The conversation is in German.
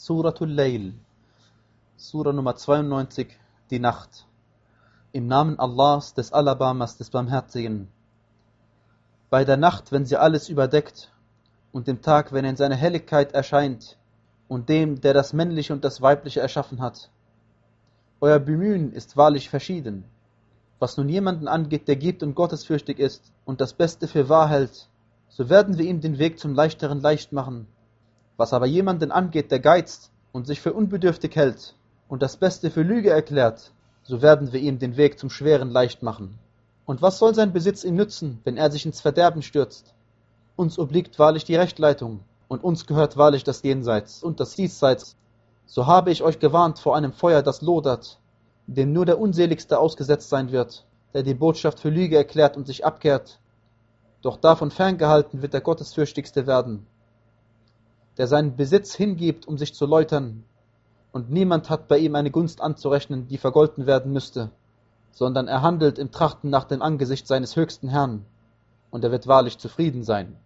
Suratul Layl, Sura Nummer 92, die Nacht. Im Namen Allahs, des Alabamas, des Barmherzigen. Bei der Nacht, wenn sie alles überdeckt, und dem Tag, wenn er in seiner Helligkeit erscheint, und dem, der das Männliche und das Weibliche erschaffen hat. Euer Bemühen ist wahrlich verschieden. Was nun jemanden angeht, der gibt und gottesfürchtig ist und das Beste für wahr hält, so werden wir ihm den Weg zum Leichteren leicht machen was aber jemanden angeht, der geizt und sich für unbedürftig hält und das Beste für Lüge erklärt, so werden wir ihm den Weg zum Schweren leicht machen. Und was soll sein Besitz ihm nützen, wenn er sich ins Verderben stürzt? Uns obliegt wahrlich die Rechtleitung, und uns gehört wahrlich das Jenseits und das Diesseits. So habe ich euch gewarnt vor einem Feuer, das lodert, dem nur der Unseligste ausgesetzt sein wird, der die Botschaft für Lüge erklärt und sich abkehrt. Doch davon ferngehalten wird der Gottesfürchtigste werden der seinen Besitz hingibt, um sich zu läutern, und niemand hat bei ihm eine Gunst anzurechnen, die vergolten werden müsste, sondern er handelt im Trachten nach dem Angesicht seines höchsten Herrn, und er wird wahrlich zufrieden sein.